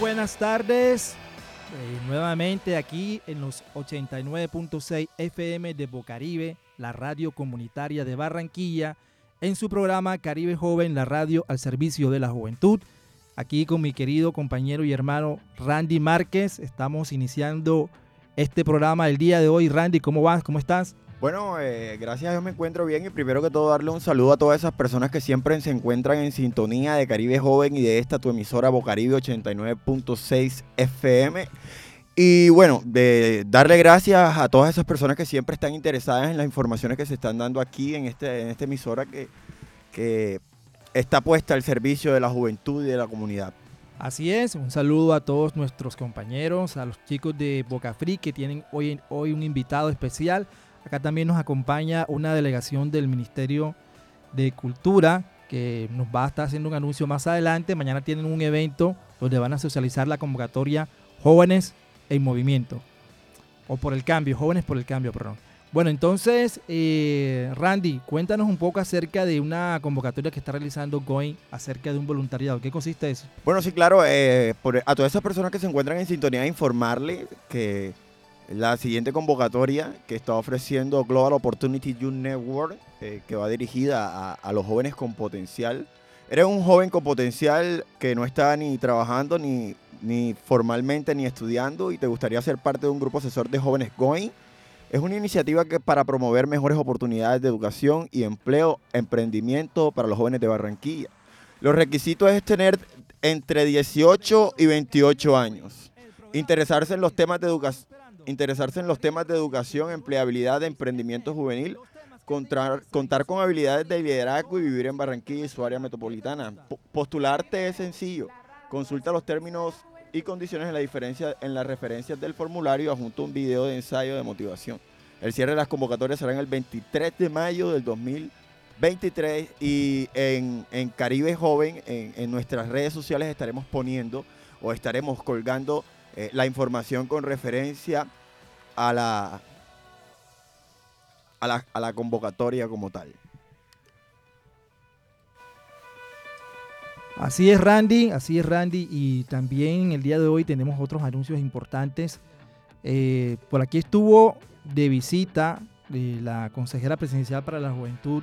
Buenas tardes. Eh, nuevamente aquí en los 89.6 FM de Bocaribe, la radio comunitaria de Barranquilla, en su programa Caribe Joven, la radio al servicio de la juventud. Aquí con mi querido compañero y hermano Randy Márquez. Estamos iniciando este programa el día de hoy. Randy, ¿cómo vas? ¿Cómo estás? Bueno, eh, gracias a Dios me encuentro bien y primero que todo darle un saludo a todas esas personas que siempre se encuentran en sintonía de Caribe Joven y de esta tu emisora Bocaribe 89.6 FM. Y bueno, de darle gracias a todas esas personas que siempre están interesadas en las informaciones que se están dando aquí en, este, en esta emisora que, que está puesta al servicio de la juventud y de la comunidad. Así es, un saludo a todos nuestros compañeros, a los chicos de Boca Free que tienen hoy, hoy un invitado especial. Acá también nos acompaña una delegación del Ministerio de Cultura que nos va a estar haciendo un anuncio más adelante. Mañana tienen un evento donde van a socializar la convocatoria Jóvenes en Movimiento. O por el cambio, Jóvenes por el Cambio, perdón. Bueno, entonces, eh, Randy, cuéntanos un poco acerca de una convocatoria que está realizando GOIN acerca de un voluntariado. ¿Qué consiste eso? Bueno, sí, claro, eh, a todas esas personas que se encuentran en sintonía, informarle que la siguiente convocatoria que está ofreciendo Global Opportunity Youth Network, eh, que va dirigida a, los jóvenes con potencial. Eres un joven con potencial que no está ni trabajando, ni, ni formalmente, ni estudiando, y te gustaría ser parte de un grupo asesor de jóvenes Going. Es una iniciativa que para promover mejores oportunidades de educación y empleo, emprendimiento para los jóvenes de Barranquilla. Los requisitos es tener entre 18 y 28 años, interesarse en los temas de educación interesarse en los temas de educación, empleabilidad, emprendimiento juvenil, contar, con habilidades de liderazgo y vivir en Barranquilla y su área metropolitana. Postularte es sencillo. Consulta los términos y condiciones en la diferencia en las referencias del formulario junto a un video de ensayo de motivación. El cierre de las convocatorias será el 23 de mayo del 2023 y en, en Caribe Joven, en, en, nuestras redes sociales estaremos poniendo o estaremos colgando eh, la información con referencia a la, a la, a la convocatoria como tal. Así es Randy, así es Randy y también el día de hoy tenemos otros anuncios importantes. Eh, por aquí estuvo de visita eh, la consejera presidencial para la juventud,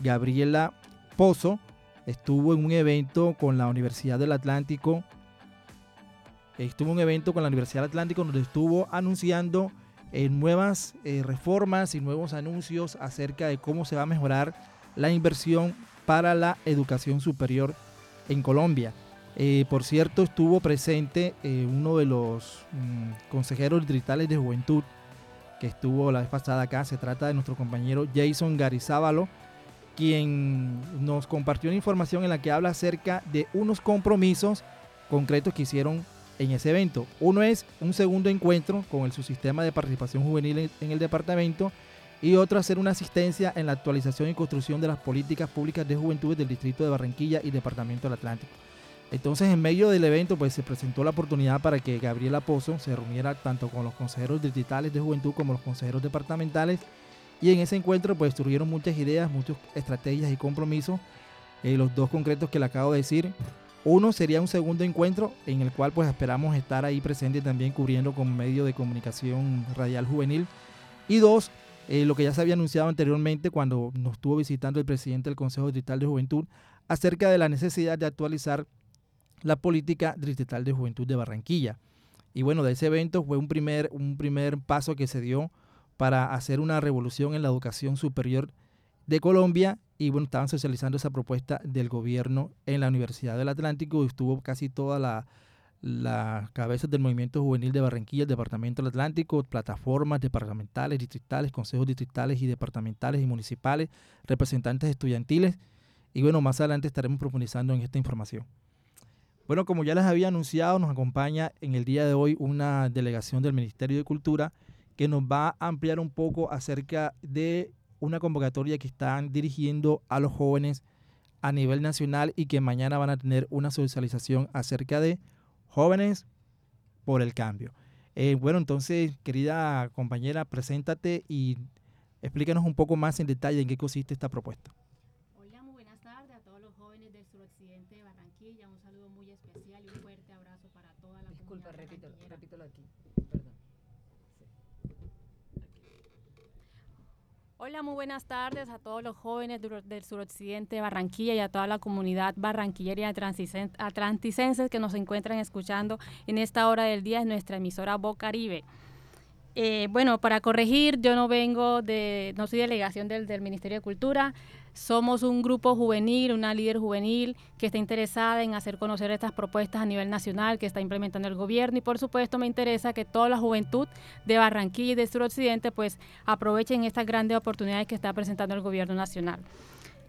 Gabriela Pozo, estuvo en un evento con la Universidad del Atlántico estuvo un evento con la Universidad Atlántico donde estuvo anunciando eh, nuevas eh, reformas y nuevos anuncios acerca de cómo se va a mejorar la inversión para la educación superior en Colombia. Eh, por cierto, estuvo presente uno de los mmm, consejeros distritales de juventud que estuvo la vez pasada acá. Se trata de nuestro compañero Jason Garizábalo, quien nos compartió una información en la que habla acerca de unos compromisos concretos que hicieron en ese evento. Uno es un segundo encuentro con el subsistema de participación juvenil en el departamento y otro hacer una asistencia en la actualización y construcción de las políticas públicas de juventud del distrito de Barranquilla y departamento del Atlántico. Entonces, en medio del evento, pues se presentó la oportunidad para que Gabriela Pozo se reuniera tanto con los consejeros distritales de juventud como los consejeros departamentales. Y en ese encuentro, pues surgieron muchas ideas, muchas estrategias y compromisos. Eh, los dos concretos que le acabo de decir, uno sería un segundo encuentro en el cual pues esperamos estar ahí presente también cubriendo como medio de comunicación radial juvenil. Y dos, eh, lo que ya se había anunciado anteriormente cuando nos estuvo visitando el presidente del Consejo Distrital de Juventud acerca de la necesidad de actualizar la política distrital de juventud de Barranquilla. Y bueno, de ese evento fue un primer, un primer paso que se dio para hacer una revolución en la educación superior de Colombia y bueno, estaban socializando esa propuesta del gobierno en la Universidad del Atlántico. Estuvo casi toda la, la cabeza del movimiento juvenil de Barranquilla, el Departamento del Atlántico, plataformas departamentales, distritales, consejos distritales y departamentales y municipales, representantes estudiantiles. Y bueno, más adelante estaremos profundizando en esta información. Bueno, como ya les había anunciado, nos acompaña en el día de hoy una delegación del Ministerio de Cultura que nos va a ampliar un poco acerca de una convocatoria que están dirigiendo a los jóvenes a nivel nacional y que mañana van a tener una socialización acerca de jóvenes por el cambio. Eh, bueno, entonces, querida compañera, preséntate y explícanos un poco más en detalle en qué consiste esta propuesta. Hola, muy buenas tardes a todos los jóvenes del suroccidente de Barranquilla. Un saludo muy especial y un fuerte abrazo para toda la Disculpa, comunidad repito, repítelo aquí. Hola, muy buenas tardes a todos los jóvenes del suroccidente de Barranquilla y a toda la comunidad barranquillera y atlanticenses que nos encuentran escuchando en esta hora del día en nuestra emisora Bocaribe. Eh, bueno, para corregir, yo no vengo de, no soy delegación del, del Ministerio de Cultura, somos un grupo juvenil, una líder juvenil que está interesada en hacer conocer estas propuestas a nivel nacional que está implementando el gobierno y por supuesto me interesa que toda la juventud de Barranquilla y de suroccidente pues aprovechen estas grandes oportunidades que está presentando el gobierno nacional.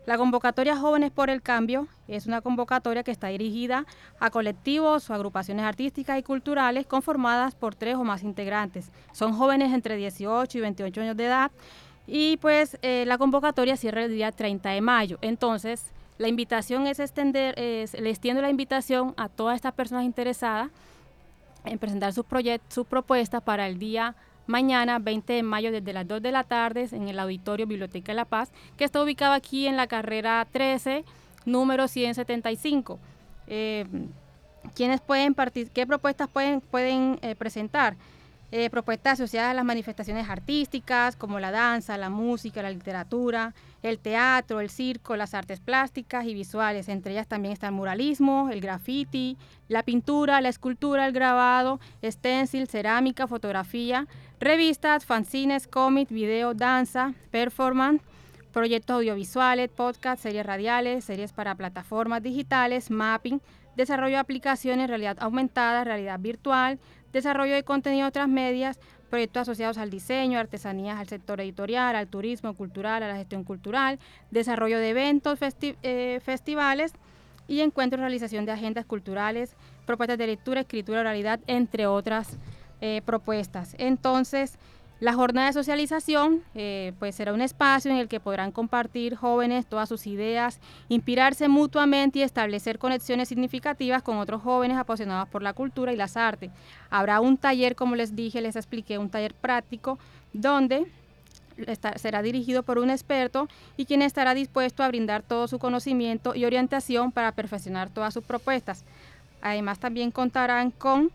La convocatoria Jóvenes por el Cambio es una convocatoria que está dirigida a colectivos o agrupaciones artísticas y culturales conformadas por tres o más integrantes. Son jóvenes entre 18 y 28 años de edad y pues eh, la convocatoria cierra el día 30 de mayo. Entonces, la invitación es extender, es- le extiendo la invitación a todas estas personas interesadas en presentar sus, sus propuestas para el día mañana, 20 de mayo, desde las 2 de la tarde, en el Auditorio Biblioteca de La Paz, que está ubicado aquí en la carrera 13, número 175. Eh, ¿quiénes pueden ¿Qué propuestas pueden, pueden eh, presentar? Eh, propuestas asociadas a las manifestaciones artísticas, como la danza, la música, la literatura, el teatro, el circo, las artes plásticas y visuales. Entre ellas también está el muralismo, el graffiti, la pintura, la escultura, el grabado, stencil, cerámica, fotografía, revistas, fanzines, cómics, video, danza, performance, proyectos audiovisuales, podcasts, series radiales, series para plataformas digitales, mapping, desarrollo de aplicaciones, realidad aumentada, realidad virtual, desarrollo de contenido transmedias, proyectos asociados al diseño, artesanías, al sector editorial, al turismo cultural, a la gestión cultural, desarrollo de eventos, eh, festivales y encuentros, realización de agendas culturales, propuestas de lectura, escritura, oralidad, entre otras eh, propuestas. Entonces, la jornada de socialización eh, pues será un espacio en el que podrán compartir jóvenes todas sus ideas, inspirarse mutuamente y establecer conexiones significativas con otros jóvenes apasionados por la cultura y las artes. Habrá un taller, como les dije, les expliqué, un taller práctico donde será dirigido por un experto y quien estará dispuesto a brindar todo su conocimiento y orientación para perfeccionar todas sus propuestas. Además, también contarán con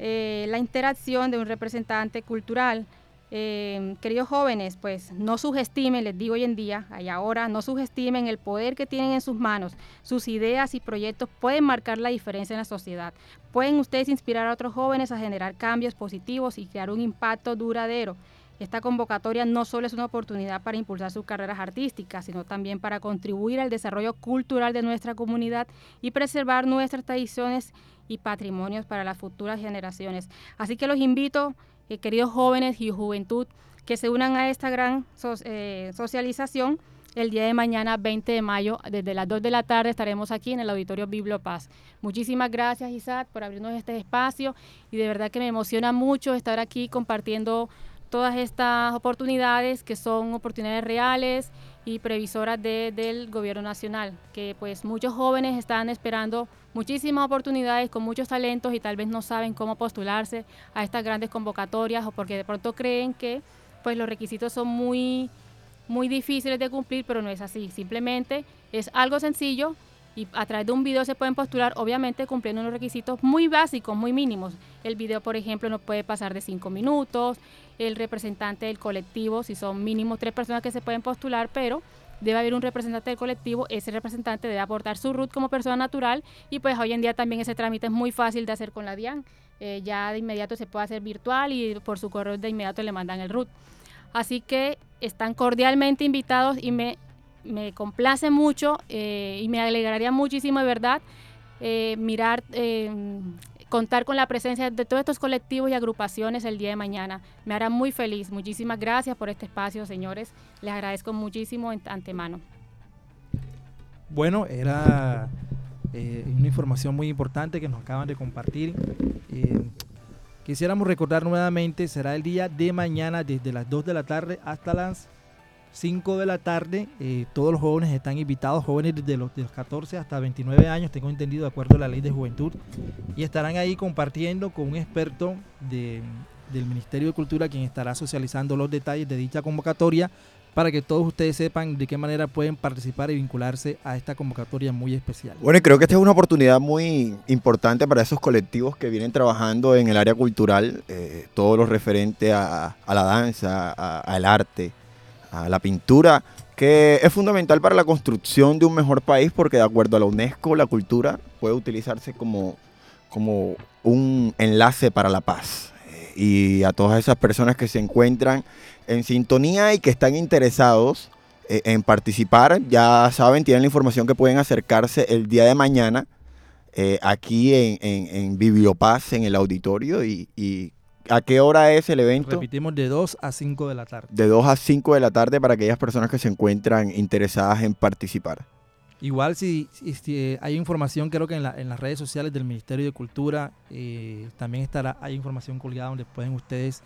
eh, la interacción de un representante cultural. Eh, queridos jóvenes, pues no subestimen, les digo hoy en día, y ahora, no subestimen el poder que tienen en sus manos. Sus ideas y proyectos pueden marcar la diferencia en la sociedad. Pueden ustedes inspirar a otros jóvenes a generar cambios positivos y crear un impacto duradero. Esta convocatoria no solo es una oportunidad para impulsar sus carreras artísticas, sino también para contribuir al desarrollo cultural de nuestra comunidad y preservar nuestras tradiciones y patrimonios para las futuras generaciones. Así que los invito, queridos jóvenes y juventud, que se unan a esta gran eh, socialización. El día de mañana, 20 de mayo, desde las 2 de la tarde, estaremos aquí en el Auditorio Biblo Paz. Muchísimas gracias, Isaac, por abrirnos este espacio y de verdad que me emociona mucho estar aquí compartiendo todas estas oportunidades que son oportunidades reales y previsoras de- del gobierno nacional, que pues muchos jóvenes están esperando muchísimas oportunidades con muchos talentos y tal vez no saben cómo postularse a estas grandes convocatorias o porque de pronto creen que pues los requisitos son muy muy difíciles de cumplir, pero no es así. Simplemente es algo sencillo y a través de un video se pueden postular, obviamente cumpliendo unos requisitos muy básicos, muy mínimos. El video, por ejemplo, no puede pasar de cinco minutos. El representante del colectivo, si son mínimo tres personas que se pueden postular, pero debe haber un representante del colectivo. Ese representante debe aportar su RUT como persona natural y pues hoy en día también ese trámite es muy fácil de hacer con la DIAN. Eh, ya de inmediato se puede hacer virtual y por su correo de inmediato le mandan el RUT. Así que están cordialmente invitados y me, me complace mucho eh, y me alegraría muchísimo de verdad eh, mirar, contar con la presencia de todos estos colectivos y agrupaciones el día de mañana. Me hará muy feliz. Muchísimas gracias por este espacio, señores. Les agradezco muchísimo en antemano. Bueno, era eh, una información muy importante que nos acaban de compartir. Eh, quisiéramos recordar nuevamente, será el día de mañana desde las 2 de la tarde hasta las 5 de la tarde. Eh, todos los jóvenes están invitados, jóvenes desde los, de los 14 hasta 29 años, tengo entendido de acuerdo a la ley de juventud, y estarán ahí compartiendo con un experto de, del Ministerio de Cultura, quien estará socializando los detalles de dicha convocatoria para que todos ustedes sepan de qué manera pueden participar y vincularse a esta convocatoria muy especial. Bueno, creo que esta es una oportunidad muy importante para esos colectivos que vienen trabajando en el área cultural, eh, todo lo referente a, a la danza, al arte, a la pintura, que es fundamental para la construcción de un mejor país porque de acuerdo a la UNESCO la cultura puede utilizarse como, como un enlace para la paz. Eh, y a todas esas personas que se encuentran en sintonía y que están interesados eh, en participar, ya saben, tienen la información que pueden acercarse el día de mañana eh, aquí en, en, en, Bibliopaz, en el auditorio. Y, y, a qué hora es el evento? Repetimos, de 2 a 5 de la tarde. De 2 a 5 de la tarde para aquellas personas que se encuentran interesadas en participar. Igual si, si, si eh, hay información, creo que en, la, en, las redes sociales del Ministerio de Cultura eh, también estará, hay información colgada donde pueden ustedes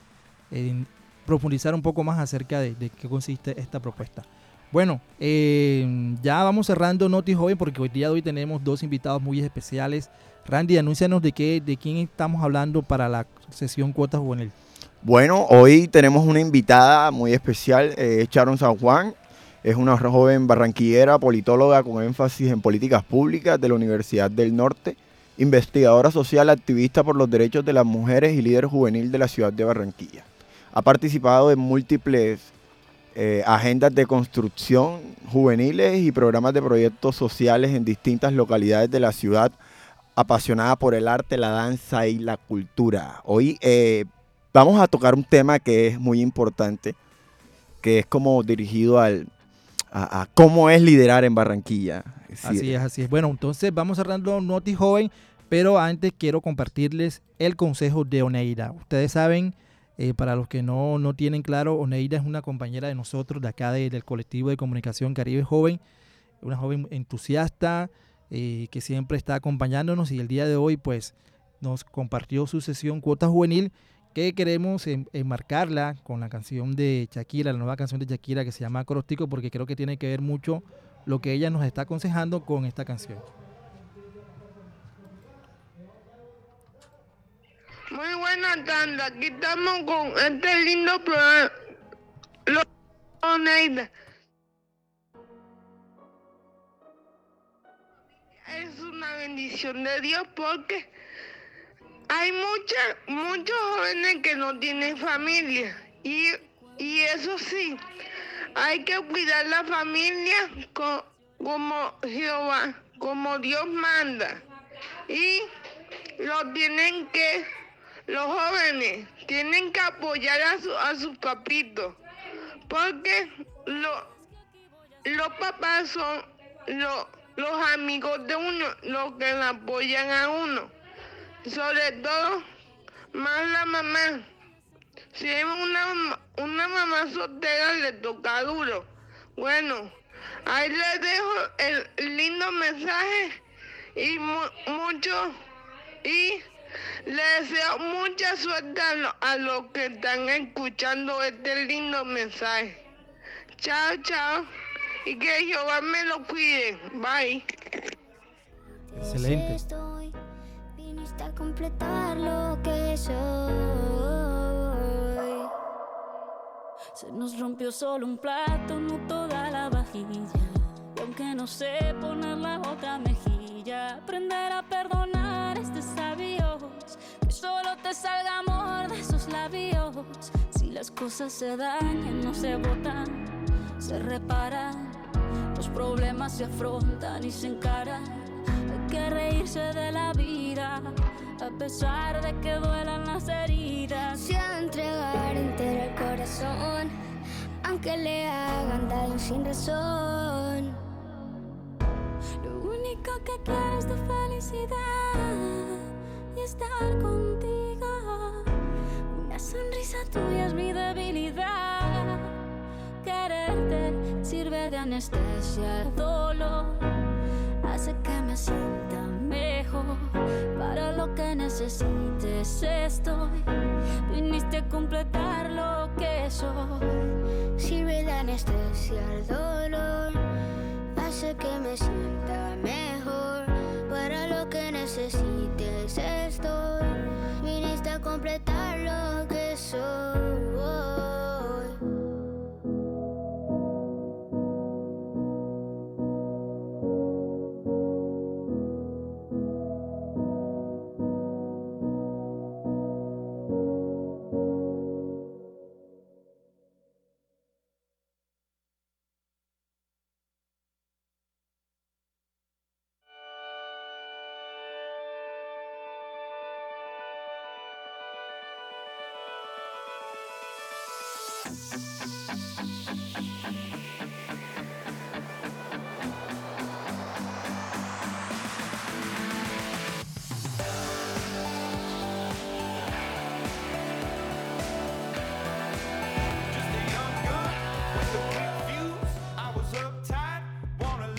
eh, profundizar un poco más acerca de, de qué consiste esta propuesta. Bueno, eh, ya vamos cerrando Noti Joven porque hoy día de hoy tenemos dos invitados muy especiales. Randy, anúncianos de qué, de quién estamos hablando para la sesión Cuotas Juvenil. Bueno, hoy tenemos una invitada muy especial, eh, Sharon San Juan. Es una joven barranquillera, politóloga con énfasis en políticas públicas de la Universidad del Norte, investigadora social, activista por los derechos de las mujeres y líder juvenil de la ciudad de Barranquilla. Ha participado en múltiples eh, agendas de construcción juveniles y programas de proyectos sociales en distintas localidades de la ciudad, apasionada por el arte, la danza y la cultura. Hoy eh, vamos a tocar un tema que es muy importante, que es como dirigido al, a, cómo es liderar en Barranquilla. Sí. Así es, así es. Bueno, entonces vamos cerrando Noti Joven, pero antes quiero compartirles el consejo de Oneida. Ustedes saben eh, para los que no, no, tienen claro, Oneida es una compañera de nosotros, de acá de, del colectivo de comunicación Caribe Joven, una joven entusiasta eh, que siempre está acompañándonos y el día de hoy pues nos compartió su sesión Cuota Juvenil que queremos en, enmarcarla con la canción de Shakira, la nueva canción de Shakira que se llama Acróstico porque creo que tiene que ver mucho lo que ella nos está aconsejando con esta canción. Muy buena tanda, aquí estamos con este lindo programa. Es una bendición de Dios porque hay mucha, muchos jóvenes que no tienen familia. Y, y eso sí, hay que cuidar la familia con, como Jehová, como Dios manda. Y lo tienen que los jóvenes tienen que apoyar a, su, a sus papitos, porque lo, los papás son lo, los amigos de uno, los que apoyan a uno. Sobre todo, más la mamá. Si es una, una mamá soltera, le toca duro. Bueno, ahí les dejo el lindo mensaje y mu mucho y le deseo mucha suerte a, lo, a los que están escuchando este lindo mensaje. Chao, chao. Y que Jehová me lo cuide. Bye. Excelente. Viniste a completar lo que soy. Se nos rompió solo un plato, no toda la vajilla. Y aunque no sé poner la otra mejilla, aprender a perdonar este sabio solo te salga amor de esos labios. Si las cosas se dañan, no se botan, se reparan. Los problemas se afrontan y se encaran. Hay que reírse de la vida, a pesar de que duelan las heridas. Se ha entregar entero el corazón, aunque le hagan daño sin razón. Lo único que quiero es tu felicidad estar contigo. Una sonrisa tuya es mi debilidad. Quererte sirve de anestesia al dolor. hace que me sienta mejor. Para lo que necesites estoy. Viniste a completar lo que soy. Sirve de anestesia al dolor, hace que me sienta mejor. Para lo que necesites estoy, viniste a completar lo que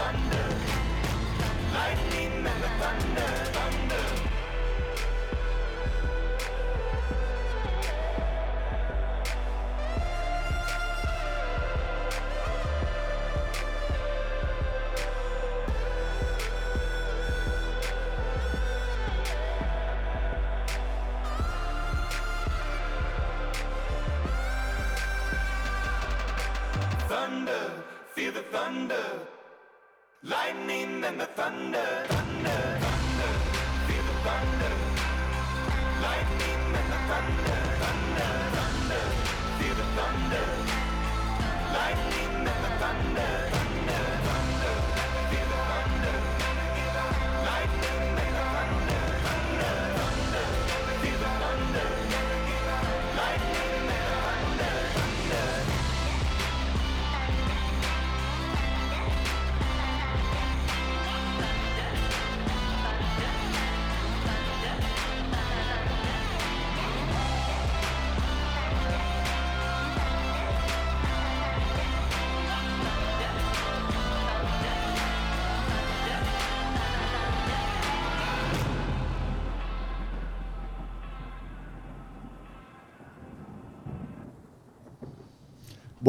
Thunder. Lightning and the thunder.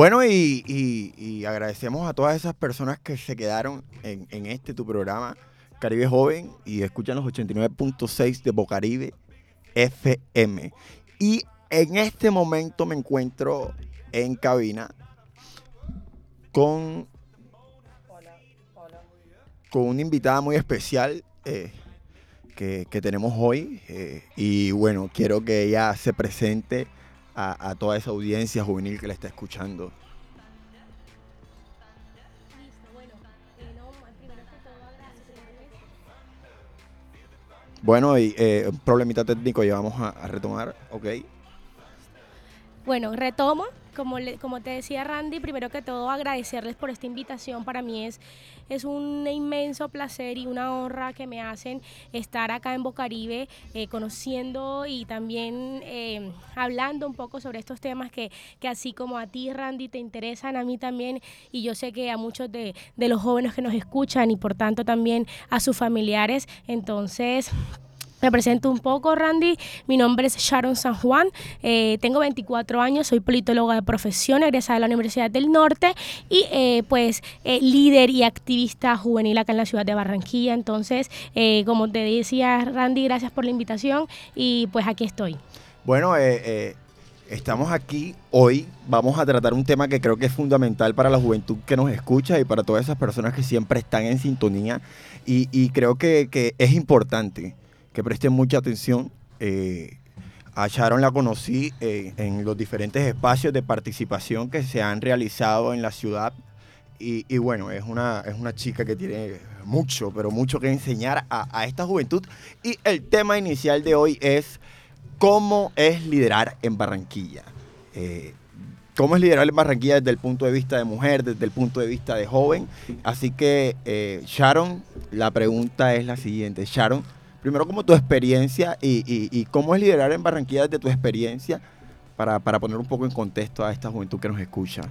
Bueno, y, y- y agradecemos a todas esas personas que se quedaron en, en este tu programa, Caribe Joven, y escuchan los 89.6 de Bocaribe FM. Y en este momento me encuentro en cabina con, con una invitada muy especial eh, que, que tenemos hoy. eh, y bueno, quiero que ella se presente a, toda esa audiencia juvenil que la está escuchando. Bueno, y eh, problemita técnico ya vamos a, a retomar, ok. Bueno, retomo. Como, le- como te decía Randy, primero que todo agradecerles por esta invitación. Para mí es, es un inmenso placer y una honra que me hacen estar acá en Bocaribe eh, conociendo y también eh, hablando un poco sobre estos temas que, que así como a ti Randy te interesan, a mí también y yo sé que a muchos de, de los jóvenes que nos escuchan y por tanto también a sus familiares. Entonces... Me presento un poco, Randy. Mi nombre es Sharon San Juan. eh, tengo 24 años, soy politóloga de profesión, egresada de la Universidad del Norte y eh, pues eh, líder y activista juvenil acá en la ciudad de Barranquilla. Entonces, eh, como te decía, Randy, gracias por la invitación y pues aquí estoy. Bueno, estamos aquí hoy. Vamos a tratar un tema que creo que es fundamental para la juventud que nos escucha y para todas esas personas que siempre están en sintonía. Y, y creo que, que es importante que presten mucha atención. Eh, a Sharon la conocí eh, en los diferentes espacios de participación que se han realizado en la ciudad. Y, bueno, es una, es una chica que tiene mucho, pero mucho que enseñar a, esta juventud. Y el tema inicial de hoy es cómo es liderar en Barranquilla. Eh, cómo es liderar en Barranquilla desde el punto de vista de mujer, desde el punto de vista de joven. Así que, Sharon, la pregunta es la siguiente. Sharon, primero, ¿cómo tu experiencia y, cómo es liderar en Barranquilla desde tu experiencia para, para poner un poco en contexto a esta juventud que nos escucha?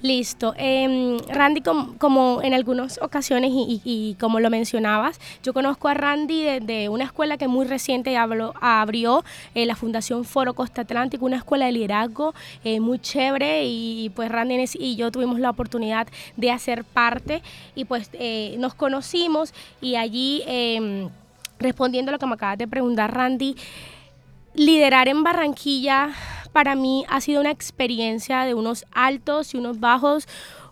Listo. Em, Randy, com- como en algunas ocasiones y, como lo mencionabas, yo conozco a Randy de, una escuela que muy reciente abrió eh, la Fundación Foro Costa Atlántico, una escuela de liderazgo eh, muy chévere y pues Randy y yo tuvimos la oportunidad de hacer parte y pues eh, nos conocimos y allí em, respondiendo a lo que me acabas de preguntar, Randy, liderar en Barranquilla para mí ha sido una experiencia de unos altos y unos bajos,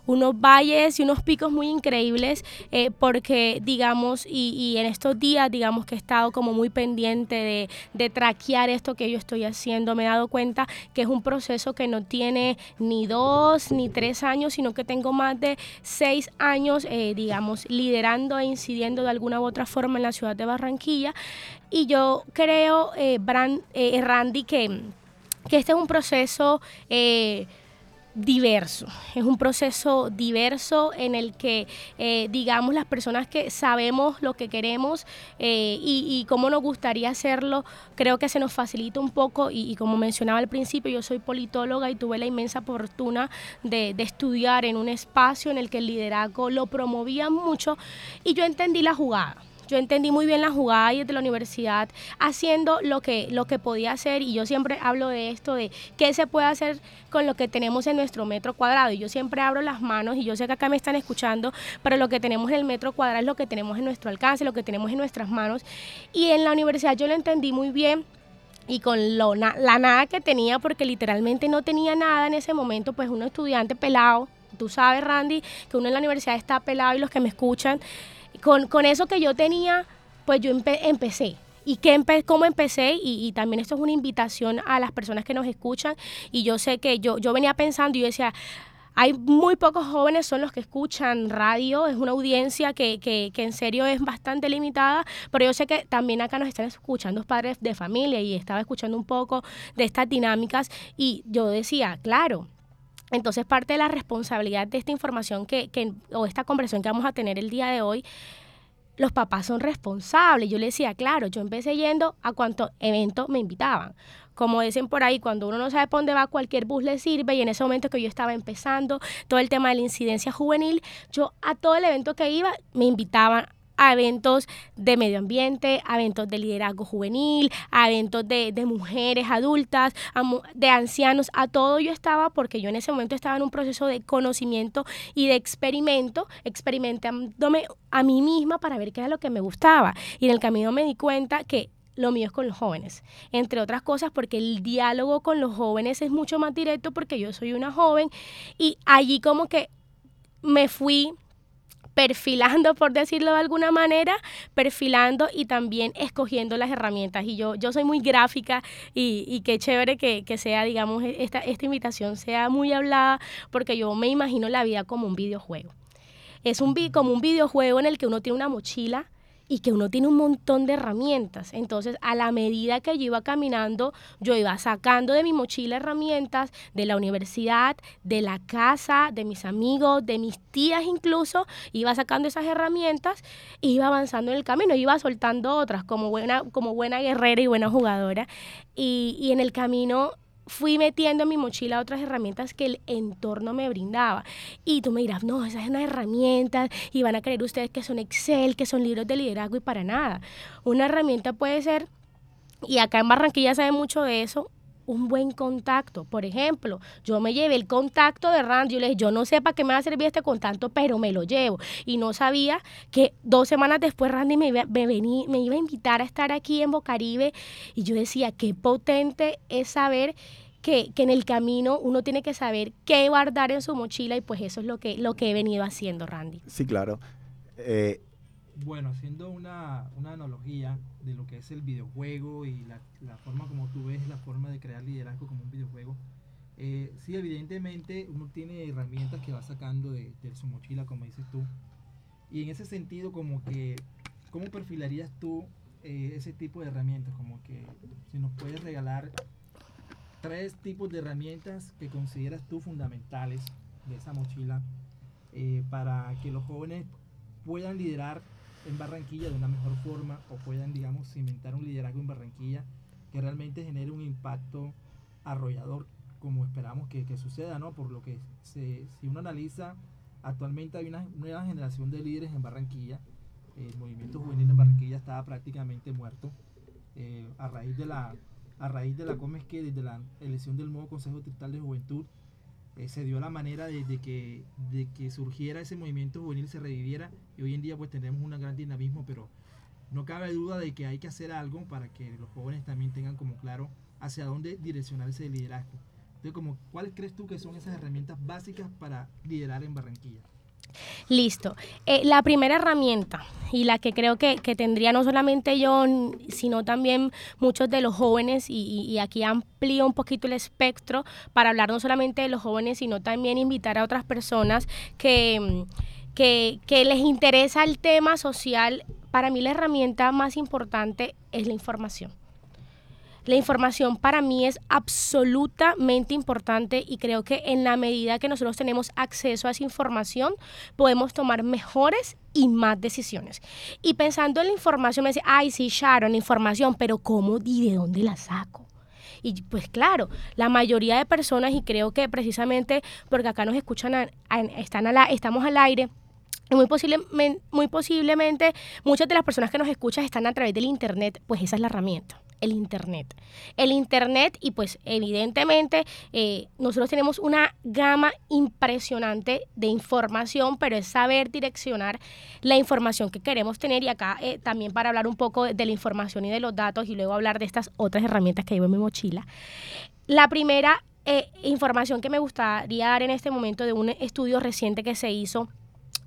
unos valles y unos picos muy increíbles, eh, porque digamos, y, en estos días, digamos que he estado como muy pendiente de, de traquear esto que yo estoy haciendo, me he dado cuenta que es un proceso que no tiene ni dos ni tres años, sino que tengo más de seis años, eh, digamos, liderando e incidiendo de alguna u otra forma en la ciudad de Barranquilla. Y yo creo, eh, Bran- eh, Randy, que, que este es un proceso diverso, es un proceso diverso en el que, eh, digamos, las personas que sabemos lo que queremos eh, y, y cómo nos gustaría hacerlo, creo que se nos facilita un poco y, como mencionaba al principio, yo soy politóloga y tuve la inmensa fortuna de, de estudiar en un espacio en el que el liderazgo lo promovía mucho y yo entendí la jugada. Yo entendí muy bien la jugada y desde la universidad haciendo lo que, lo que podía hacer y yo siempre hablo de esto, de qué se puede hacer con lo que tenemos en nuestro metro cuadrado. Y yo siempre abro las manos y yo sé que acá me están escuchando, pero lo que tenemos en el metro cuadrado es lo que tenemos en nuestro alcance, lo que tenemos en nuestras manos. Y en la universidad yo lo entendí muy bien y con lo na- la nada que tenía, porque literalmente no tenía nada en ese momento, pues un estudiante pelado, tú sabes Randy, que uno en la universidad está pelado y los que me escuchan, con, con eso que yo tenía, pues yo empe- empecé. ¿Y qué empe cómo empecé? Y, y también esto es una invitación a las personas que nos escuchan. Y yo sé que yo, yo venía pensando y yo decía, hay muy pocos jóvenes son los que escuchan radio, es una audiencia que, que, que en serio es bastante limitada, pero yo sé que también acá nos están escuchando padres de familia y estaba escuchando un poco de estas dinámicas y yo decía, claro, entonces parte de la responsabilidad de esta información que, que, o esta conversación que vamos a tener el día de hoy, los papás son responsables. Yo le decía, claro, yo empecé yendo a cuanto evento me invitaban. Como dicen por ahí, cuando uno no sabe por dónde va, cualquier bus le sirve. Y en ese momento que yo estaba empezando todo el tema de la incidencia juvenil, yo a todo el evento que iba me invitaban a eventos de medio ambiente, a eventos de liderazgo juvenil, a eventos de, de mujeres adultas, a de ancianos, a todo yo estaba porque yo en ese momento estaba en un proceso de conocimiento y de experimento, experimentándome a mí misma para ver qué era lo que me gustaba. Y en el camino me di cuenta que lo mío es con los jóvenes, entre otras cosas porque el diálogo con los jóvenes es mucho más directo porque yo soy una joven y allí como que me fui perfilando, por decirlo de alguna manera, perfilando y también escogiendo las herramientas. Y yo, yo soy muy gráfica y, y qué chévere que, que sea, digamos, esta, esta invitación sea muy hablada, porque yo me imagino la vida como un videojuego. Es un, como un videojuego en el que uno tiene una mochila y que uno tiene un montón de herramientas. Entonces, a la medida que yo iba caminando, yo iba sacando de mi mochila herramientas de la universidad, de la casa, de mis amigos, de mis tías incluso, iba sacando esas herramientas e iba avanzando en el camino, iba soltando otras como buena, como buena guerrera y buena jugadora. Y, y en el camino fui metiendo en mi mochila otras herramientas que el entorno me brindaba. Y tú me dirás, no, esas son herramientas y van a creer ustedes que son Excel, que son libros de liderazgo y para nada. Una herramienta puede ser, y acá en Barranquilla sabe mucho de eso, un buen contacto. Por ejemplo, yo me llevé el contacto de Randy, yo le dije, yo no sé para qué me va a servir este contacto, pero me lo llevo. Y no sabía que dos semanas después Randy me iba, me, me iba a invitar a estar aquí en Bocaribe y yo decía, qué potente es saber que, que en el camino uno tiene que saber qué guardar en su mochila y pues eso es lo que, lo que he venido haciendo, Randy. Sí, claro. Eh, Bueno, haciendo una, una analogía de lo que es el videojuego y la, la forma como tú ves la forma de crear liderazgo como un videojuego, eh, sí, evidentemente uno tiene herramientas que va sacando de, de su mochila, como dices tú. Y en ese sentido, como que, ¿cómo perfilarías tú eh, ese tipo de herramientas? Como que si nos puedes regalar tres tipos de herramientas que consideras tú fundamentales de esa mochila eh, para que los jóvenes puedan liderar en Barranquilla de una mejor forma o puedan, digamos, cimentar un liderazgo en Barranquilla que realmente genere un impacto arrollador como esperamos que, que suceda, ¿no? Por lo que se, si uno analiza, actualmente hay una nueva generación de líderes en Barranquilla, el movimiento juvenil en Barranquilla estaba prácticamente muerto. Eh, a raíz de la a raíz de la ¿cómo es que desde la elección del nuevo Consejo Distrital de Juventud eh, se dio la manera de que, de que surgiera ese movimiento juvenil, se reviviera y hoy en día pues tenemos un gran dinamismo, pero no cabe duda de que hay que hacer algo para que los jóvenes también tengan como claro hacia dónde direccionar ese liderazgo. Entonces, como, ¿cuáles crees tú que son esas herramientas básicas para liderar en Barranquilla? Listo. Eh, la primera herramienta y la que creo que, que tendría no solamente yo, sino también muchos de los jóvenes, y, y- aquí amplío un poquito el espectro para hablar no solamente de los jóvenes, sino también invitar a otras personas que, que, les interesa el tema social. Para mí la herramienta más importante es la información. La información para mí es absolutamente importante y creo que en la medida que nosotros tenemos acceso a esa información, podemos tomar mejores y más decisiones. Y pensando en la información, me dice, ay, sí, Sharon, información, pero ¿cómo y de dónde la saco? Y pues claro, la mayoría de personas, y creo que precisamente porque acá nos escuchan, están a la- estamos al aire, muy, posiblemente, muy posiblemente muchas de las personas que nos escuchan están a través del Internet, pues esa es la herramienta, el Internet. El Internet y pues evidentemente eh, nosotros tenemos una gama impresionante de información, pero es saber direccionar la información que queremos tener y acá eh, también para hablar un poco de la información y de los datos y luego hablar de estas otras herramientas que llevo en mi mochila. La primera eh, información que me gustaría dar en este momento de un estudio reciente que se hizo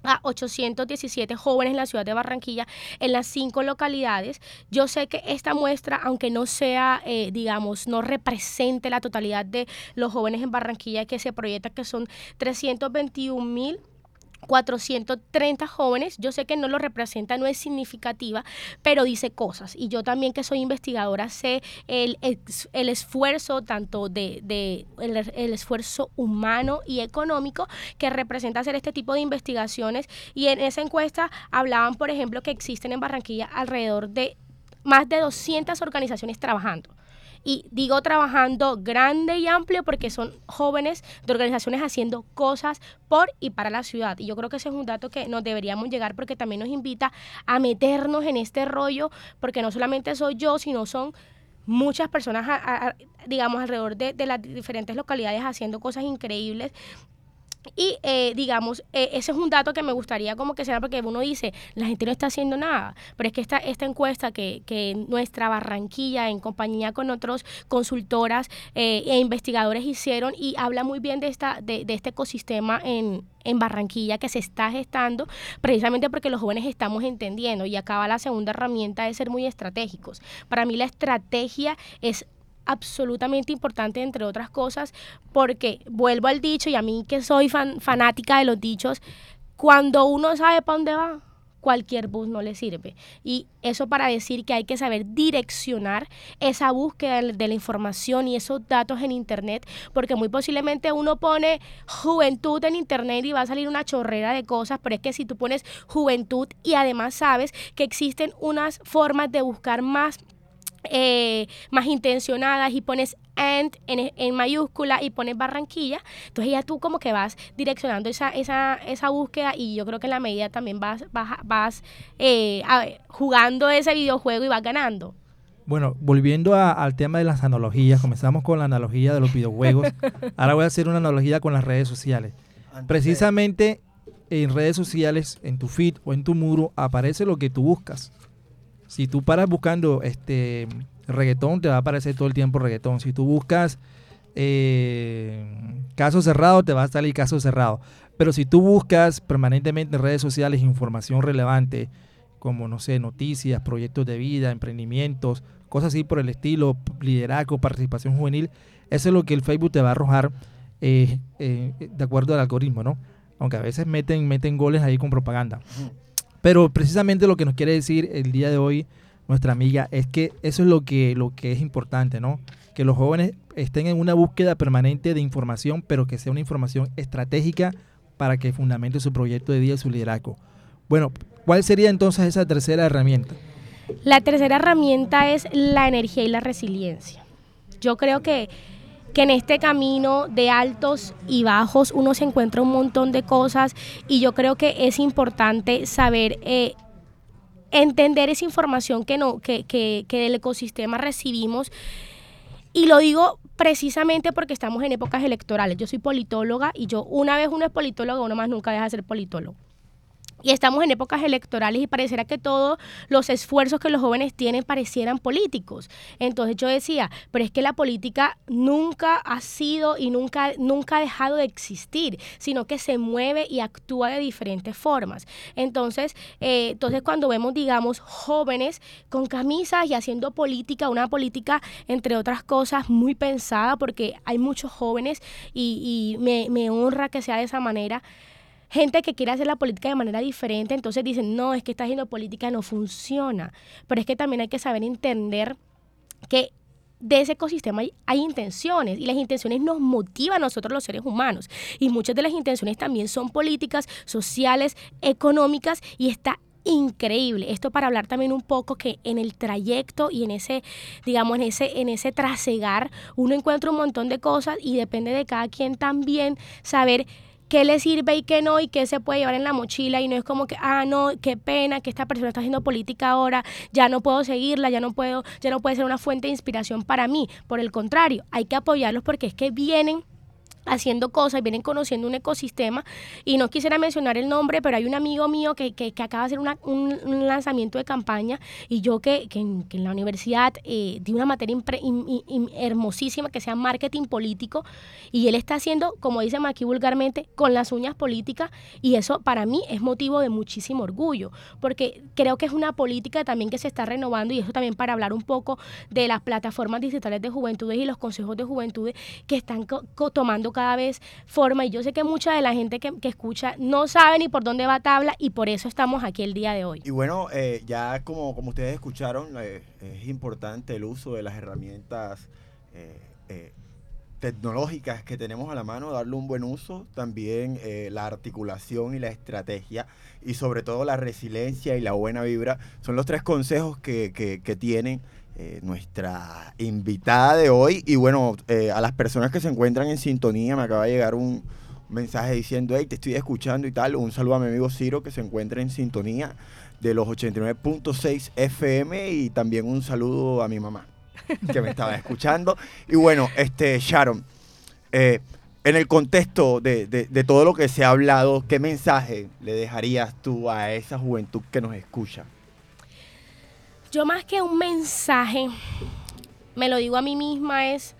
a 817 jóvenes en la ciudad de Barranquilla, en las cinco localidades. Yo sé que esta muestra, aunque no sea, eh, digamos, no represente la totalidad de los jóvenes en Barranquilla que se proyecta que son 321 mil 430 jóvenes, yo sé que no lo representa, no es significativa, pero dice cosas. Y yo también que soy investigadora sé el, el esfuerzo tanto de, de el esfuerzo humano y económico que representa hacer este tipo de investigaciones. Y en esa encuesta hablaban, por ejemplo, que existen en Barranquilla alrededor de más de 200 organizaciones trabajando. Y digo trabajando grande y amplio porque son jóvenes de organizaciones haciendo cosas por y para la ciudad. Y yo creo que ese es un dato que nos deberíamos llegar porque también nos invita a meternos en este rollo, porque no solamente soy yo, sino son muchas personas, digamos, alrededor de, de las diferentes localidades haciendo cosas increíbles. Y eh, digamos, eh, ese es un dato que me gustaría como que sea, porque uno dice, la gente no está haciendo nada, pero es que esta, esta encuesta que, que nuestra Barranquilla, en compañía con otros consultoras eh, e investigadores hicieron, y habla muy bien de, esta, de, de este ecosistema en, en Barranquilla que se está gestando, precisamente porque los jóvenes estamos entendiendo, y acá va la segunda herramienta de ser muy estratégicos. Para mí la estrategia es absolutamente importante, entre otras cosas, porque vuelvo al dicho, y a mí que soy fan- fanática de los dichos, cuando uno sabe para dónde va, cualquier bus no le sirve. Y eso para decir que hay que saber direccionar esa búsqueda de la información y esos datos en Internet, porque muy posiblemente uno pone juventud en Internet y va a salir una chorrera de cosas, pero es que si tú pones juventud y además sabes que existen unas formas de buscar más eh, más intencionadas y pones and en, en, mayúscula y pones Barranquilla, entonces ya tú como que vas direccionando esa, esa, esa búsqueda y yo creo que en la medida también vas, vas, vas eh, a- jugando ese videojuego y vas ganando. Bueno, volviendo a- al tema de las analogías, comenzamos con la analogía de los videojuegos. Ahora voy a hacer una analogía con las redes sociales. Precisamente en redes sociales, en tu feed o en tu muro, aparece lo que tú buscas. Si tú paras buscando este reggaetón, te va a aparecer todo el tiempo reggaetón. Si tú buscas eh, caso cerrado, te va a salir caso cerrado. Pero si tú buscas permanentemente en redes sociales información relevante, como, no sé, noticias, proyectos de vida, emprendimientos, cosas así por el estilo, liderazgo, participación juvenil, eso es lo que el Facebook te va a arrojar eh, eh, de acuerdo al algoritmo, ¿no? Aunque a veces meten, meten goles ahí con propaganda. Pero precisamente lo que nos quiere decir el día de hoy nuestra amiga es que eso es lo que, lo que es importante, ¿no? Que los jóvenes estén en una búsqueda permanente de información, pero que sea una información estratégica para que fundamente su proyecto de vida y su liderazgo. Bueno, ¿cuál sería entonces esa tercera herramienta? La tercera herramienta es la energía y la resiliencia. Yo creo que, que en este camino de altos y bajos uno se encuentra un montón de cosas y yo creo que es importante saber eh, entender esa información que, no, que, que, que del ecosistema recibimos. Y lo digo precisamente porque estamos en épocas electorales. Yo soy politóloga y yo una vez uno es politólogo, uno más nunca deja de ser politólogo. Y estamos en épocas electorales y pareciera que todos los esfuerzos que los jóvenes tienen parecieran políticos. Entonces yo decía, pero es que la política nunca ha sido y nunca, nunca ha dejado de existir, sino que se mueve y actúa de diferentes formas. Entonces, eh, entonces cuando vemos, digamos, jóvenes con camisas y haciendo política, una política, entre otras cosas, muy pensada, porque hay muchos jóvenes y, me honra que sea de esa manera gente que quiere hacer la política de manera diferente, entonces dicen, no, es que está haciendo política no funciona. Pero es que también hay que saber entender que de ese ecosistema hay, hay, intenciones y las intenciones nos motivan a nosotros los seres humanos y muchas de las intenciones también son políticas, sociales, económicas y está increíble. Esto para hablar también un poco que en el trayecto y en ese, digamos, en ese, en ese trasegar, uno encuentra un montón de cosas y depende de cada quien también saber qué le sirve y qué no y qué se puede llevar en la mochila y no es como que, ah, no, qué pena que esta persona está haciendo política ahora, ya no puedo seguirla, ya no puedo, ya no puede ser una fuente de inspiración para mí. Por el contrario, hay que apoyarlos porque es que vienen haciendo cosas, vienen conociendo un ecosistema y no quisiera mencionar el nombre, pero hay un amigo mío que, que, que acaba de hacer un, un, lanzamiento de campaña y yo que, que, en, la universidad eh, di una materia hermosísima que sea marketing político y él está haciendo, como dicen aquí vulgarmente, con las uñas políticas y eso para mí es motivo de muchísimo orgullo, porque creo que es una política también que se está renovando y eso también para hablar un poco de las plataformas digitales de juventudes y los consejos de juventudes que están tomando cada vez forma y yo sé que mucha de la gente que, escucha no sabe ni por dónde va tabla y por eso estamos aquí el día de hoy. Y bueno, eh, ya como, como ustedes escucharon, eh, es importante el uso de las herramientas eh, tecnológicas que tenemos a la mano, darle un buen uso, también eh, la articulación y la estrategia y sobre todo la resiliencia y la buena vibra son los tres consejos que, que tienen eh, nuestra invitada de hoy. Y bueno, eh, a las personas que se encuentran en sintonía, me acaba de llegar un mensaje diciendo, hey, te estoy escuchando y tal. Un saludo a mi amigo Ciro que se encuentra en sintonía de los 89.6 FM y también un saludo a mi mamá que me estaba escuchando. Y bueno, este Sharon, eh, en el contexto de, de, de, todo lo que se ha hablado, ¿qué mensaje le dejarías tú a esa juventud que nos escucha? Yo más que un mensaje, me lo digo a mí misma, es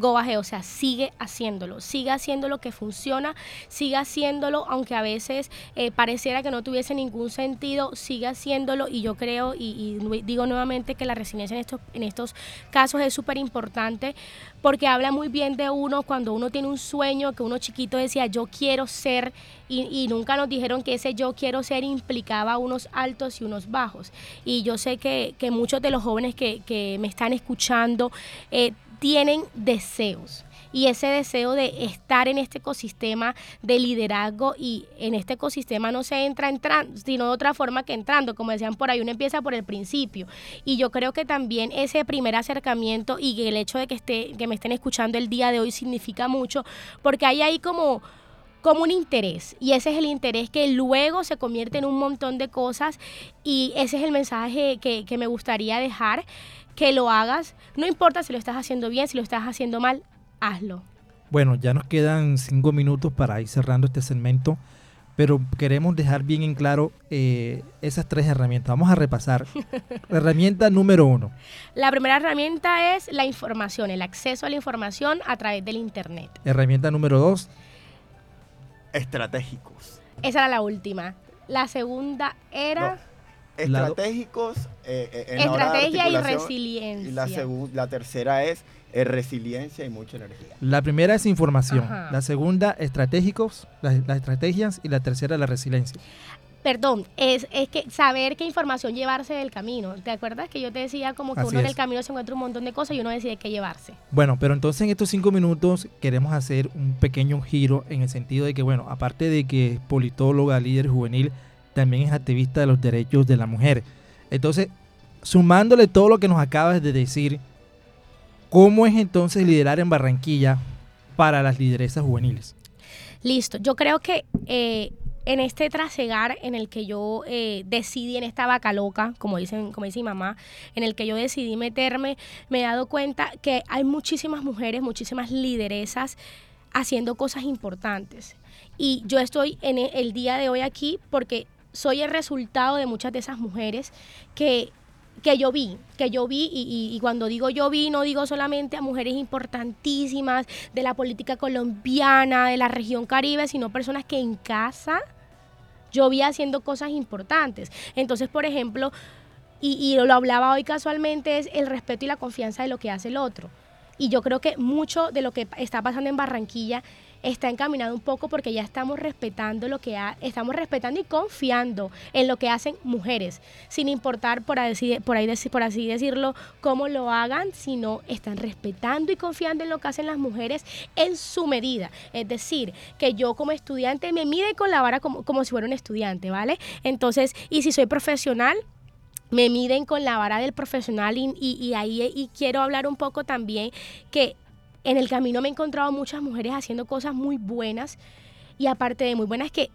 o sea, sigue haciéndolo, sigue haciendo lo que funciona, sigue haciéndolo, aunque a veces eh, pareciera que no tuviese ningún sentido, sigue haciéndolo y yo creo y, digo nuevamente que la resiliencia en estos, en estos casos es súper importante porque habla muy bien de uno cuando uno tiene un sueño que uno chiquito decía yo quiero ser y, y nunca nos dijeron que ese yo quiero ser implicaba unos altos y unos bajos. Y yo sé que, que muchos de los jóvenes que, que me están escuchando eh, tienen deseos. Y ese deseo de estar en este ecosistema de liderazgo y en este ecosistema no se entra entrando, sino de otra forma que entrando. Como decían por ahí, uno empieza por el principio. Y yo creo que también ese primer acercamiento y el hecho de que, esté, que me estén escuchando el día de hoy significa mucho, porque hay ahí como como un interés y ese es el interés que luego se convierte en un montón de cosas y ese es el mensaje que, que me gustaría dejar, que lo hagas, no importa si lo estás haciendo bien, si lo estás haciendo mal, hazlo. Bueno, ya nos quedan cinco minutos para ir cerrando este segmento, pero queremos dejar bien en claro eh, esas tres herramientas. Vamos a repasar. Herramienta número uno. La primera herramienta es la información, el acceso a la información a través del Internet. Herramienta número dos. Estratégicos. Esa era la última. La segunda era Estratégicos. eh, eh, en la hora de estrategia y resiliencia. Y la, segun- la tercera es eh, resiliencia y mucha energía. La primera es información. Ajá. La segunda, estratégicos, las, las estrategias. Y la tercera, la resiliencia. Perdón, es, es que saber qué información llevarse del camino. ¿Te acuerdas que yo te decía como que Así uno en es. el camino se encuentra un montón de cosas y uno decide qué llevarse? Bueno, pero entonces en estos cinco minutos queremos hacer un pequeño giro en el sentido de que, bueno, aparte de que es politóloga, líder juvenil, también es activista de los derechos de la mujer. Entonces, sumándole todo lo que nos acabas de decir, ¿cómo es entonces liderar en Barranquilla para las lideresas juveniles? Listo, yo creo que eh, en este trasegar en el que yo eh, decidí, en esta vaca loca, como, dicen, como dice mi mamá, en el que yo decidí meterme, me he dado cuenta que hay muchísimas mujeres, muchísimas lideresas haciendo cosas importantes. Y yo estoy en el día de hoy aquí porque soy el resultado de muchas de esas mujeres que que yo vi, que yo vi, y, cuando digo yo vi, no digo solamente a mujeres importantísimas de la política colombiana, de la región caribe, sino personas que en casa yo vi haciendo cosas importantes. Entonces, por ejemplo, y, y lo hablaba hoy casualmente, es el respeto y la confianza de lo que hace el otro. Y yo creo que mucho de lo que está pasando en Barranquilla está encaminado un poco porque ya estamos respetando lo que ha- estamos respetando y confiando en lo que hacen mujeres, sin importar por así, decirlo cómo lo hagan, sino están respetando y confiando en lo que hacen las mujeres en su medida. Es decir, que yo como estudiante me mide con la vara como, como si fuera un estudiante, ¿vale? Entonces, y si soy profesional, me miden con la vara del profesional y, y- y ahí y quiero hablar un poco también que en el camino me he encontrado muchas mujeres haciendo cosas muy buenas y aparte de muy buenas que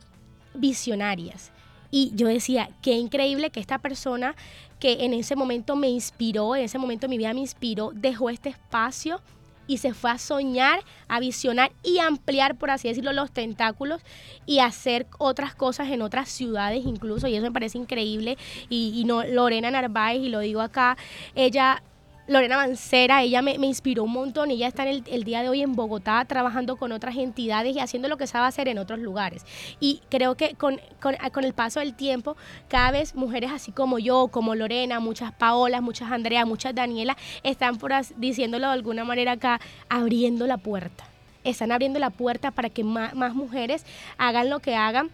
visionarias. Y yo decía, qué increíble que esta persona que en ese momento me inspiró, en ese momento mi vida me inspiró, dejó este espacio y se fue a soñar, a visionar y ampliar, por así decirlo, los tentáculos y hacer otras cosas en otras ciudades incluso. Y eso me parece increíble. Y, y no, Lorena Narváez, y lo digo acá, ella Lorena Mancera, ella me, inspiró un montón. Ella está en el, día de hoy en Bogotá trabajando con otras entidades y haciendo lo que sabe hacer en otros lugares. Y creo que con, con- con el paso del tiempo, cada vez mujeres así como yo, como Lorena, muchas Paolas, muchas Andrea, muchas Daniela, están por diciéndolo de alguna manera acá, abriendo la puerta. Están abriendo la puerta para que más mujeres hagan lo que hagan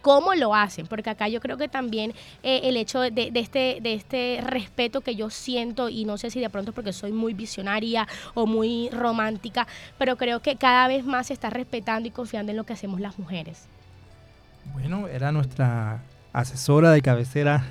cómo lo hacen, porque acá yo creo que también eh, el hecho de, este, de este respeto que yo siento, y no sé si de pronto porque soy muy visionaria o muy romántica, pero creo que cada vez más se está respetando y confiando en lo que hacemos las mujeres. Bueno, era nuestra asesora de cabecera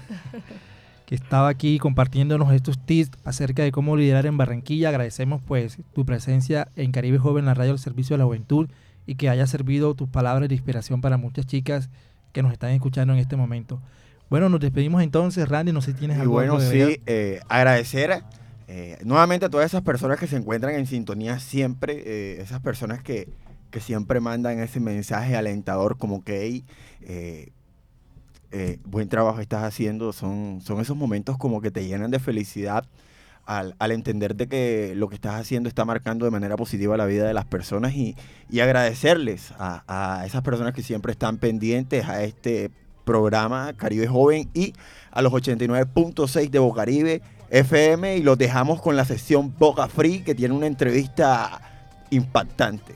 que estaba aquí compartiéndonos estos tips acerca de cómo liderar en Barranquilla. Agradecemos pues tu presencia en Caribe Joven, la radio del Servicio de la Juventud, y que haya servido tus palabras de inspiración para muchas chicas que nos están escuchando en este momento. Bueno, nos despedimos entonces, Randy, no sé si tienes Y algo bueno, sí, eh, agradecer eh, nuevamente a todas esas personas que se encuentran en sintonía siempre, eh, esas personas que, que siempre mandan ese mensaje alentador como que, hey, eh, buen trabajo estás haciendo, son, son esos momentos como que te llenan de felicidad al, al, entenderte que lo que estás haciendo está marcando de manera positiva la vida de las personas y, agradecerles a, esas personas que siempre están pendientes a este programa Caribe Joven y a los 89.6 de Bocaribe FM y los dejamos con la sesión Boca Free que tiene una entrevista impactante.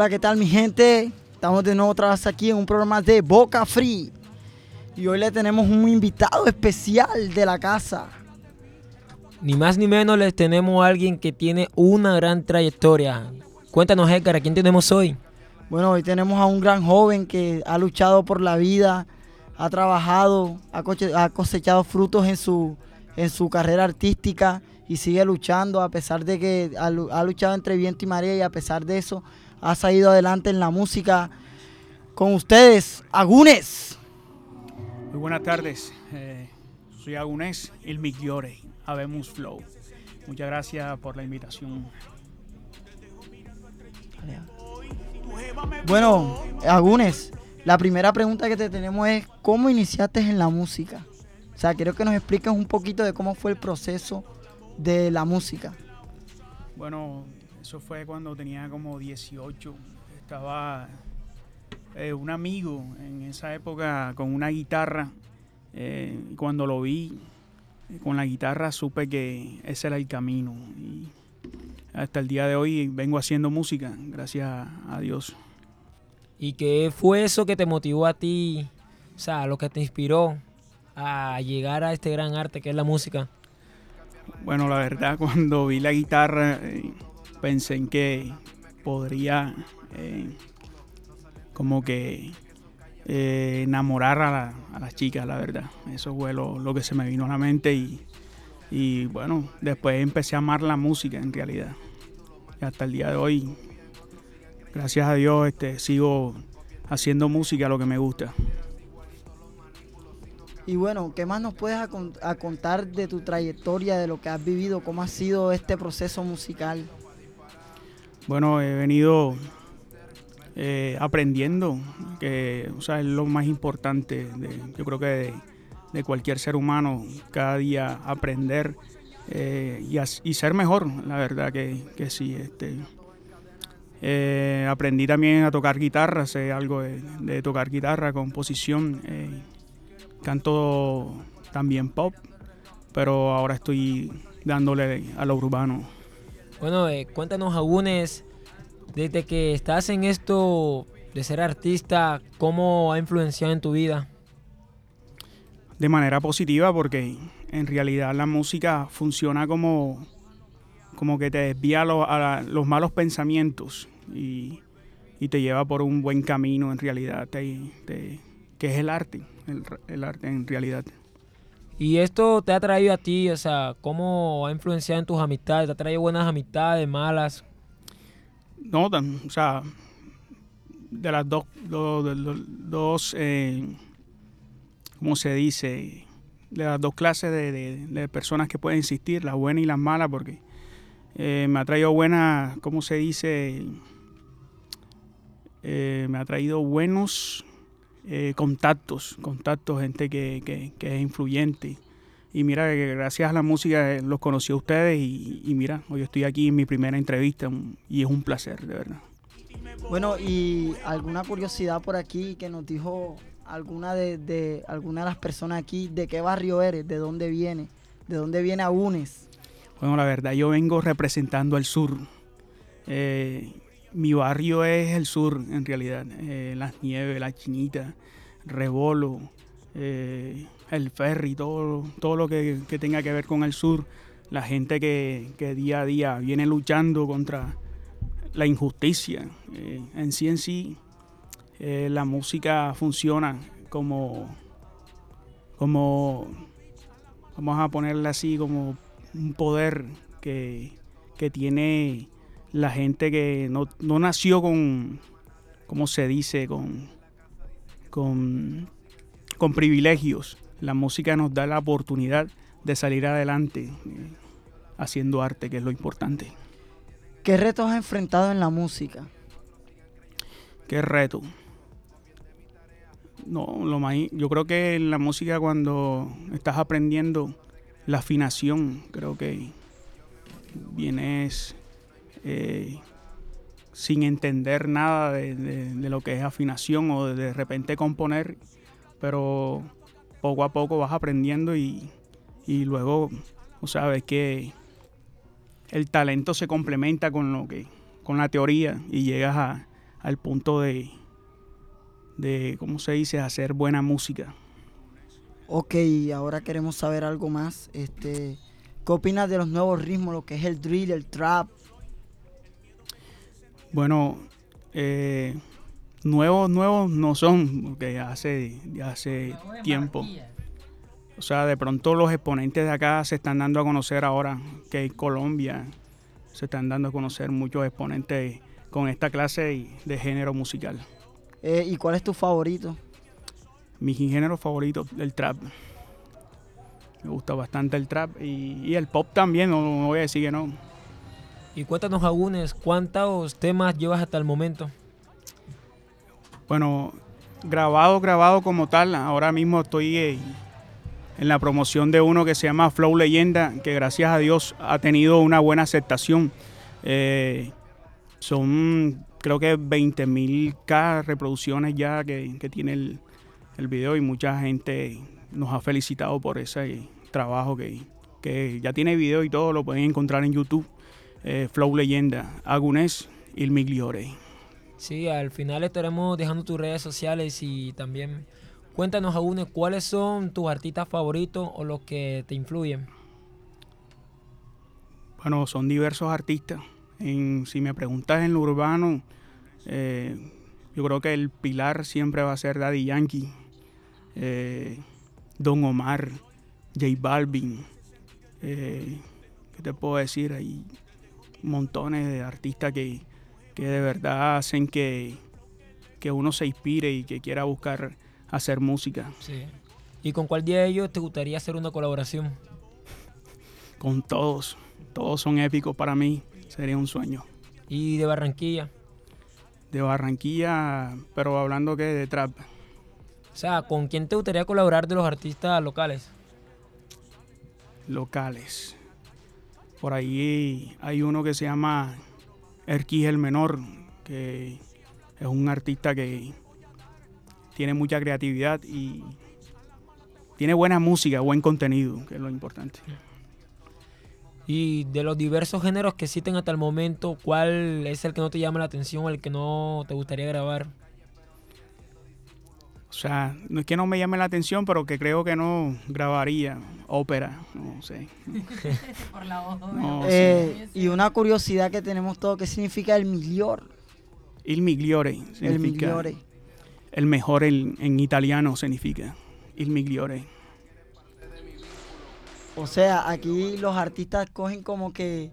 Hola, ¿qué tal mi gente? Estamos de nuevo otra vez aquí en un programa de Boca Free. Y hoy le tenemos un invitado especial de la casa. Ni más ni menos les tenemos a alguien que tiene una gran trayectoria. Cuéntanos, Edgar, ¿a quién tenemos hoy? Bueno, hoy tenemos a un gran joven que ha luchado por la vida, ha trabajado, ha cosechado frutos en su, en su carrera artística y sigue luchando a pesar de que ha luchado entre viento y marea y a pesar de eso ha salido adelante en la música. Con ustedes, Agunes. Muy buenas tardes. eh, soy Agunés, el Migliore, Habemos Flow. Muchas gracias por la invitación. Bueno, Agunes, la primera pregunta que te tenemos es, ¿cómo iniciaste en la música? O sea, quiero que nos expliques un poquito de cómo fue el proceso de la música. Bueno, eso fue cuando tenía como 18. Estaba eh, un amigo en esa época con una guitarra. eh, cuando lo vi eh, con la guitarra supe que ese era el camino. Y hasta el día de hoy vengo haciendo música, gracias a Dios. ¿Y qué fue eso que te motivó a ti? O sea, lo que te inspiró a llegar a este gran arte que es la música. Bueno, la verdad, cuando vi la guitarra, eh, pensé en que podría eh, como que eh, enamorar a, la- las chicas, la verdad. Eso fue lo, que se me vino a la mente y, bueno, después empecé a amar la música en realidad. Hasta el día de hoy, gracias a Dios, este, sigo haciendo música, lo que me gusta. Y bueno, ¿qué más nos puedes contar de tu trayectoria, de lo que has vivido, cómo ha sido este proceso musical? Bueno, he venido eh, aprendiendo, que o sea, es lo más importante, de- yo creo que de, cualquier ser humano, cada día aprender eh, y, ser mejor, la verdad que, que sí. Este, eh, aprendí también a tocar guitarra, sé algo de, de tocar guitarra, composición, eh, canto también pop, pero ahora estoy dándole a lo urbano. Bueno, eh, cuéntanos, Agunes, desde que estás en esto de ser artista, ¿cómo ha influenciado en tu vida? de manera positiva porque en realidad la música funciona como, como que te desvía los malos pensamientos y, y te lleva por un buen camino en realidad, te- que es el arte, el arte en realidad. ¿Y esto te ha traído a ti, o sea, cómo ha influenciado en tus amistades? ¿Te ha traído buenas amistades, malas? No, tan- o sea, de las dos, dos eh, ¿cómo se dice? De las dos clases de personas que pueden existir, las buenas y las malas, porque eh, me ha traído buenas, ¿cómo se dice? Eh, me ha traído buenos eh, contactos, contactos, gente que, que- que es influyente. Y mira, que gracias a la música eh, los conocí a ustedes y, y mira, hoy estoy aquí en mi primera entrevista y es un placer, de verdad. Bueno, y alguna curiosidad por aquí que nos dijo alguna de, de alguna de las personas aquí, ¿de qué barrio eres? ¿De dónde viene? ¿De dónde viene Agunes? Bueno, la verdad, yo vengo representando al sur. Eh, mi barrio es el sur, en realidad. Eh, Las Nieves, La Chinita, Rebolo, eh, el ferry, todo, todo lo que, tenga que ver con el sur. La gente que, que día a día viene luchando contra la injusticia. Eh, en sí en sí, la música funciona como, como, vamos a ponerla así, como un poder que, que tiene la gente que no, no nació con, ¿cómo se dice? Con, con, con privilegios. La música nos da la oportunidad de salir adelante eh, haciendo arte, que es lo importante. ¿Qué retos has enfrentado en la música? Qué reto. No, lo más, yo creo que en la música cuando estás aprendiendo la afinación, creo que vienes eh, sin entender nada de, lo que es afinación o de, repente componer, pero poco a poco vas aprendiendo y, y luego, o sabes que el talento se complementa con lo que, con la teoría y llegas a- al punto de, de, ¿cómo se dice?, hacer buena música. Ok, ahora queremos saber algo más. Este, ¿Qué opinas de los nuevos ritmos, lo que es el drill, el trap? Bueno, eh, nuevos, nuevos no son, porque ya hace, ya hace tiempo. O sea, de pronto los exponentes de acá se están dando a conocer ahora que en Colombia se están dando a conocer muchos exponentes con esta clase de género musical. Eh, ¿Y cuál es tu favorito? Mi género favorito, el trap. Me gusta bastante el trap y, y el pop también, no, no voy a decir que no. Y cuéntanos, Agunes, ¿cuántos temas llevas hasta el momento? Bueno, grabado, grabado como tal, ahora mismo estoy en la promoción de uno que se llama Flow Leyenda, que gracias a Dios ha tenido una buena aceptación. Eh, son creo que 20 mil K reproducciones ya que, tiene el, el video y mucha gente nos ha felicitado por ese trabajo que, que ya tiene video y todo, lo pueden encontrar en YouTube. Eh, Flow Leyenda, Agunés Il Migliore. Sí, al final estaremos dejando tus redes sociales y también cuéntanos, Agunes, cuáles son tus artistas favoritos o los que te influyen. Bueno, son diversos artistas. En, si me preguntas en lo urbano, eh, yo creo que el pilar siempre va a ser Daddy Yankee, eh, Don Omar, J Balvin. eh, ¿Qué te puedo decir? Hay montones de artistas que, que de verdad hacen que, que uno se inspire y que quiera buscar hacer música. Sí. ¿Y con cuál de ellos te gustaría hacer una colaboración? Con todos. Todos son épicos para mí. Sería un sueño. ¿Y de Barranquilla? De Barranquilla, pero hablando que de trap. O sea, ¿con quién te gustaría colaborar de los artistas locales? locales. Por ahí hay uno que se llama Erquis el Menor, que es un artista que tiene mucha creatividad y tiene buena música, buen contenido, que es lo importante. Y de los diversos géneros que existen hasta el momento, ¿cuál es el que no te llama la atención, el que no te gustaría grabar? O sea, no es que no me llame la atención, pero que creo que no grabaría ópera, no sé. Por la voz. No, Eh, y una curiosidad que tenemos todos, ¿qué significa el miglior? Il migliore significa migliore. el mejor en, en italiano significa il migliore. O sea, aquí los artistas cogen como que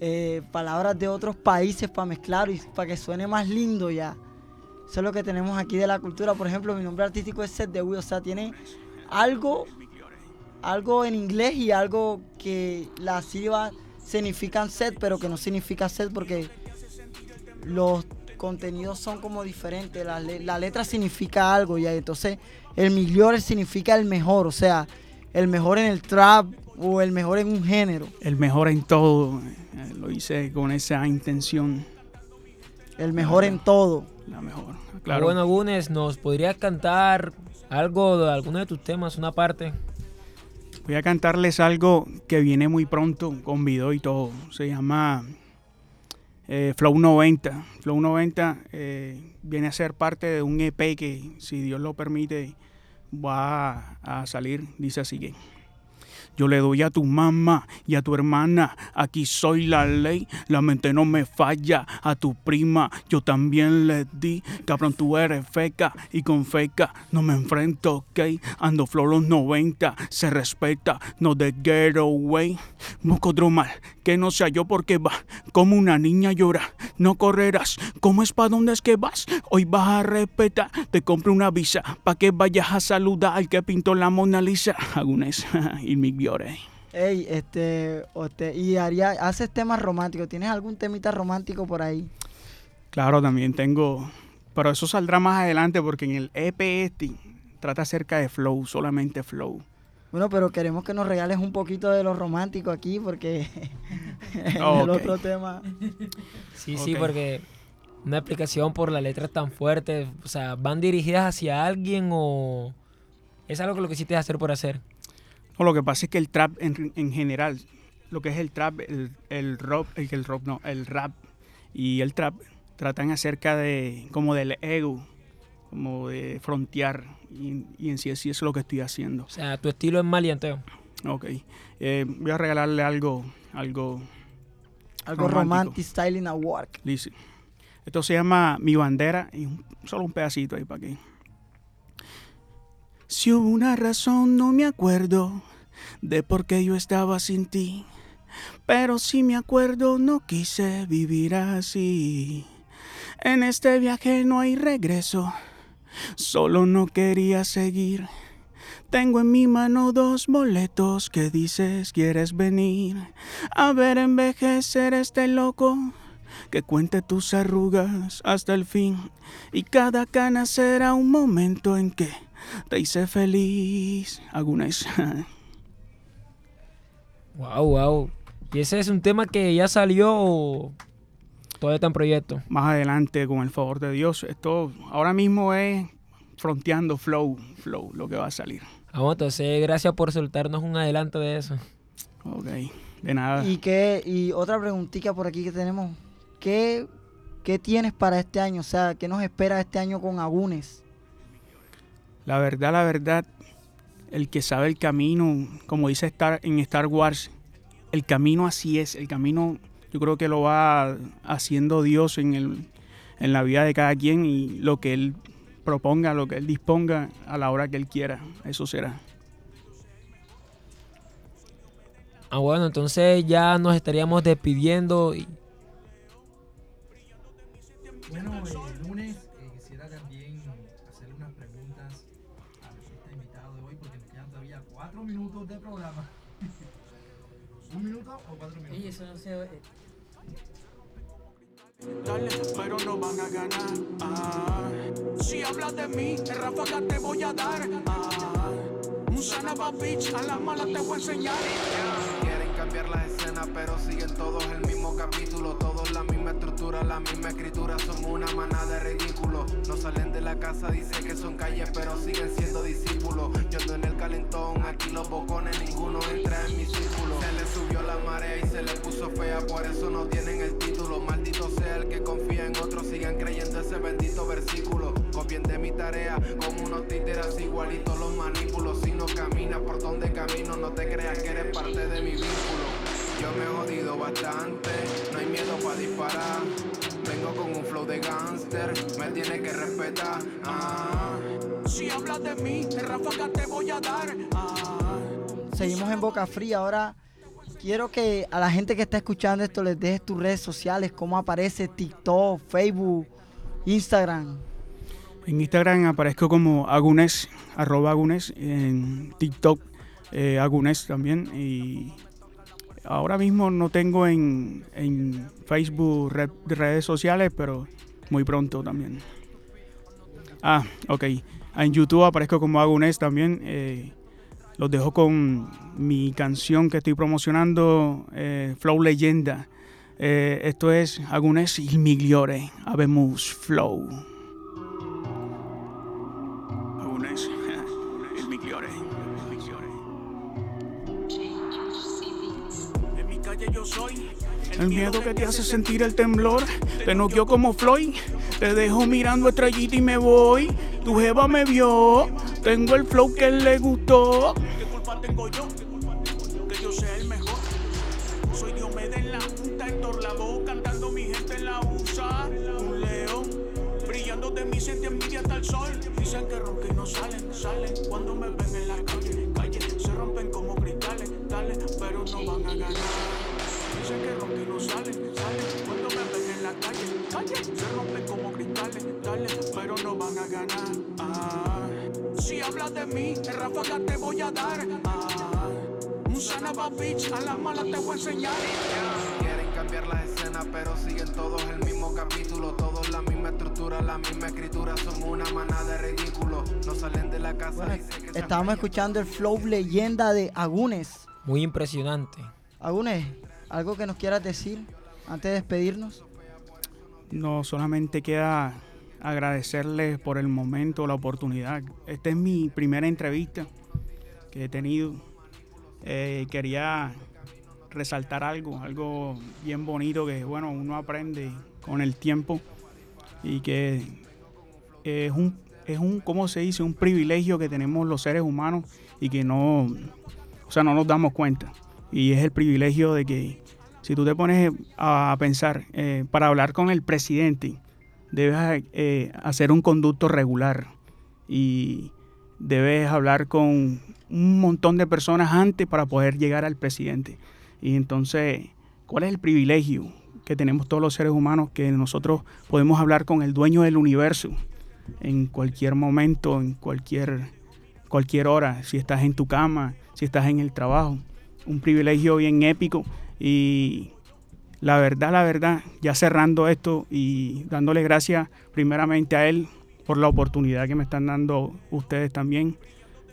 eh, palabras de otros países para mezclar y para que suene más lindo ya. Eso es lo que tenemos aquí de la cultura. Por ejemplo, mi nombre artístico es Seth Dewey. O sea, tiene algo, algo en inglés y algo que las sílabas significan Seth, pero que no significa Seth porque los contenidos son como diferentes. La, la letra significa algo ya. Entonces, el migliore significa el mejor. O sea, el mejor en el trap o el mejor en un género. El mejor en todo, eh, lo hice con esa intención. El mejor en todo. La mejor, Claro. Bueno, Gunes, ¿nos podrías cantar algo de alguno de tus temas, una parte? Voy a cantarles algo que viene muy pronto, con video y todo. Se llama eh, Flow 90. Flow 90 eh, viene a ser parte de un EP que, si Dios lo permite, va a, a salir. Dice así que... Yo le doy a tu mamá y a tu hermana, aquí soy la ley, la mente no me falla. A tu prima yo también le di, cabrón tú eres feca y con feca no me enfrento, ok. Ando flow los 90, se respeta, no de getaway. Busco otro mal, que no sea yo porque va como una niña llora. No correrás, ¿cómo es pa' dónde es que vas? Hoy vas a respetar, te compro una visa pa' que vayas a saludar al que pintó la Mona Lisa. Agunes y mi. Ey, este, ote- y haría, haces temas románticos. ¿Tienes algún temita romántico por ahí? Claro, también tengo. Pero eso saldrá más adelante porque en el EP este trata acerca de flow, solamente flow. Bueno, pero queremos que nos regales un poquito de lo romántico aquí porque Oh, el otro tema. Sí, sí, porque una explicación por las letras tan fuertes, o sea, ¿van dirigidas hacia alguien o es algo que lo quisiste hacer por hacer? No, lo que pasa es que el trap en, en general, lo que es el trap, el, el rock, el, el rock no, el rap y el trap tratan acerca de como del ego, como de frontear y, y en sí, sí es lo que estoy haciendo. O sea, tu estilo es malianteo. Ok, Eh, voy a regalarle algo, algo, Algo romantic styling a work. Dice, esto se llama Mi Bandera y un- solo un pedacito ahí para que. Si hubo una razón, no me acuerdo de por qué yo estaba sin ti. Pero si me acuerdo, no quise vivir así. En este viaje no hay regreso, solo no quería seguir. Tengo en mi mano dos boletos que dices quieres venir a ver envejecer este loco que cuente tus arrugas hasta el fin y cada cana será un momento en que te hice feliz. Algunas. Wow, wow. ¿Y ese es un tema que ya salió o todavía está en proyecto? Más adelante, con el favor de Dios, esto ahora mismo es fronteando flow, flow, lo que va a salir. Vamos, entonces, gracias por soltarnos un adelanto de eso. Ok, de nada. Y qué, y otra preguntita por aquí que tenemos. ¿Qué, ¿Qué tienes para este año? O sea, ¿qué nos espera este año con Agunes? La verdad, la verdad, el que sabe el camino, como dice Star, en Star Wars, el camino así es, el camino yo creo que lo va haciendo Dios en, el, en la vida de cada quien y lo que Él proponga, lo que Él disponga a la hora que Él quiera, eso será. Ah, bueno, entonces ya nos estaríamos despidiendo. Y... Bueno, el lunes eh, quisiera también hacerle unas preguntas a nuestro invitado de hoy porque nos quedan todavía cuatro minutos de programa. ¿Un minuto o cuatro minutos? eso no sé. Dale, pero no van a ganar. Ah, si hablas de mí, en ráfaga te voy a dar. Ah, un sanaba bitch, a la mala te voy a enseñar. Quieren cambiar las escenas, pero siguen todos el mismo capítulo. Todos la misma estructura, la misma escritura. Son una manada de ridículos. No salen de la casa, dice que son calles, pero siguen siendo discípulos. Yo en el calentón, aquí los bocones, ninguno entra en mi círculo. Se le subió la marea y se le puso fea, por eso no tienen el título. Maldito sea el que confía en otros, sigan creyendo ese bendito versículo. Copien de mi tarea, como unos títeres igualitos los manipulo. Si no caminas por donde camino, no te creas que eres parte de mi vínculo. Me he jodido bastante, no hay miedo para disparar. Vengo con un flow de gangster, me tiene que respetar. Ah. Si hablas de mí, en ráfaga te voy a dar. Ah, Seguimos en Boca Fría. Ahora quiero que a la gente que está escuchando esto les dejes tus redes sociales, cómo aparece TikTok, Facebook, Instagram. En Instagram aparezco como Agunes, arroba Agunes, en TikTok eh, Agunes también. Y ahora mismo no tengo en, en Facebook red- redes sociales, pero muy pronto también. Ah, ok. En YouTube aparezco como Agunes también. eh, los dejo con mi canción que estoy promocionando, eh, Flow Leyenda. Eh, esto es Agunes migliore, Habemus Flow. Mi yo soy. El miedo que te hace sentir el temblor Te noqueó como Floyd Te dejo mirando estrellita y me voy Tu jeva me vio Tengo el flow que le gustó ¿Qué culpa tengo yo? Que yo sea el mejor. Soy Diomedes en la punta, Héctor voz, cantando mi gente en la USA. Un león, brillando de mí, siente envidia hasta el sol. Dicen que y no salen, salen cuando me ven en la calle. Calle, se rompen como cristales, dale, pero no van a ganar. Que ronca y no salen, salen cuando me ven en la calle. Calle, se rompen como cristales, dale, pero no van a ganar. Ah, si hablas de mí, en ráfaga te voy a dar. Ah, un sanaba bitch, a la mala te voy a enseñar. Quieren cambiar las escenas, pero siguen todos el mismo capítulo. Todos la misma estructura, la misma escritura. Son una manada de ridículos. No salen de la casa. Bueno, dicen que estábamos escuchando el flow leyenda de Agunes. Muy impresionante. Agunes, ¿algo que nos quieras decir antes de despedirnos? No, solamente queda agradecerles por el momento, la oportunidad. Esta es mi primera entrevista que he tenido. Eh, quería resaltar algo, algo bien bonito que, bueno, uno aprende con el tiempo y que es un, es un, ¿cómo se dice? Un privilegio que tenemos los seres humanos y que no, o sea, no nos damos cuenta. Y es el privilegio de que si tú te pones a pensar, eh, para hablar con el presidente, debes eh, hacer un conducto regular. Y debes hablar con un montón de personas antes para poder llegar al presidente. Y entonces, ¿cuál es el privilegio que tenemos todos los seres humanos que nosotros podemos hablar con el dueño del universo en cualquier momento, en cualquier, cualquier hora, si estás en tu cama, si estás en el trabajo? Un privilegio bien épico y la verdad, la verdad, ya cerrando esto y dándole gracias primeramente a él por la oportunidad que me están dando ustedes también.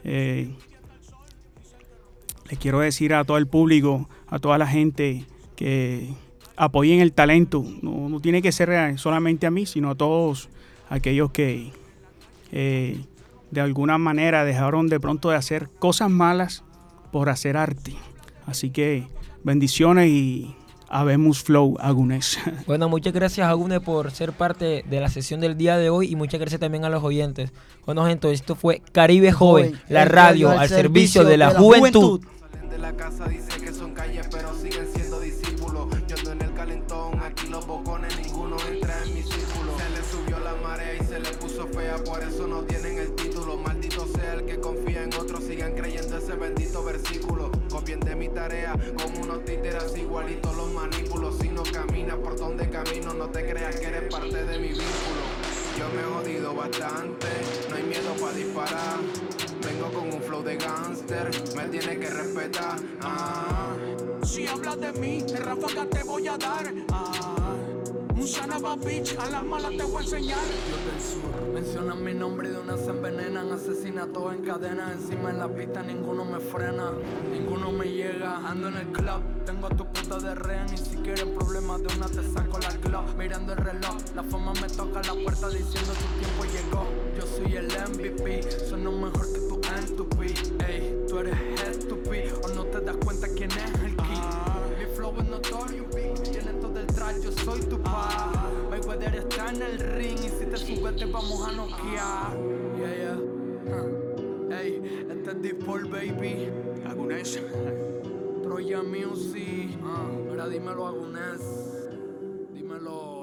Eh, les quiero decir a todo el público, a toda la gente que apoyen el talento. No, no tiene que ser eh, solamente a mí, sino a todos aquellos que eh, de alguna manera dejaron de pronto de hacer cosas malas por hacer arte. Así que bendiciones y habemos flow, Agunes. Bueno, muchas gracias Agune por ser parte de la sesión del día de hoy y muchas gracias también a los oyentes. Bueno, gente, esto fue Caribe Joven, Joven, la radio al servicio de la juventud. de la casa dice que son calles, pero siguen siendo discípulos. Yo ando en el calentón, aquí los bocones, ninguno entra en mi círculo. Se le subió la marea y se le puso fea, por eso no tienen el título. Maldito sea el que confía en otros, sigan creyendo ese bendito versículo. De mi tarea, como unos títeres igualitos los manipulo. Si no caminas por donde camino, no te creas que eres parte de mi vínculo. Yo me he jodido bastante, no hay miedo para disparar. Vengo con un flow de gangster, me tiene que respetar. Ah. Si hablas de mí, de ráfaga te voy a dar. Ah, un sanaba bitch, a las malas te voy a enseñar. Yo del sur, mencionan mi nombre y de una se envenenan. Asesinatos en cadena, encima en la pista ninguno me frena. Ninguno me llega, ando en el club. Tengo a tu puta de rehén y si quieren problemas de una te saco la club. Mirando el reloj, la fama me toca la puerta diciendo tu tiempo llegó. Yo soy el MVP, sueno mejor que tu N2P. Ey, tú eres estúpido pa. Mayweather está en el ring y si te subes te vamos a noquear. Yeah, yeah. Huh. Ey, este es Deep Paul, baby. Agunes. Troya Music. Ah, mira, dímelo, Agunes. Dímelo.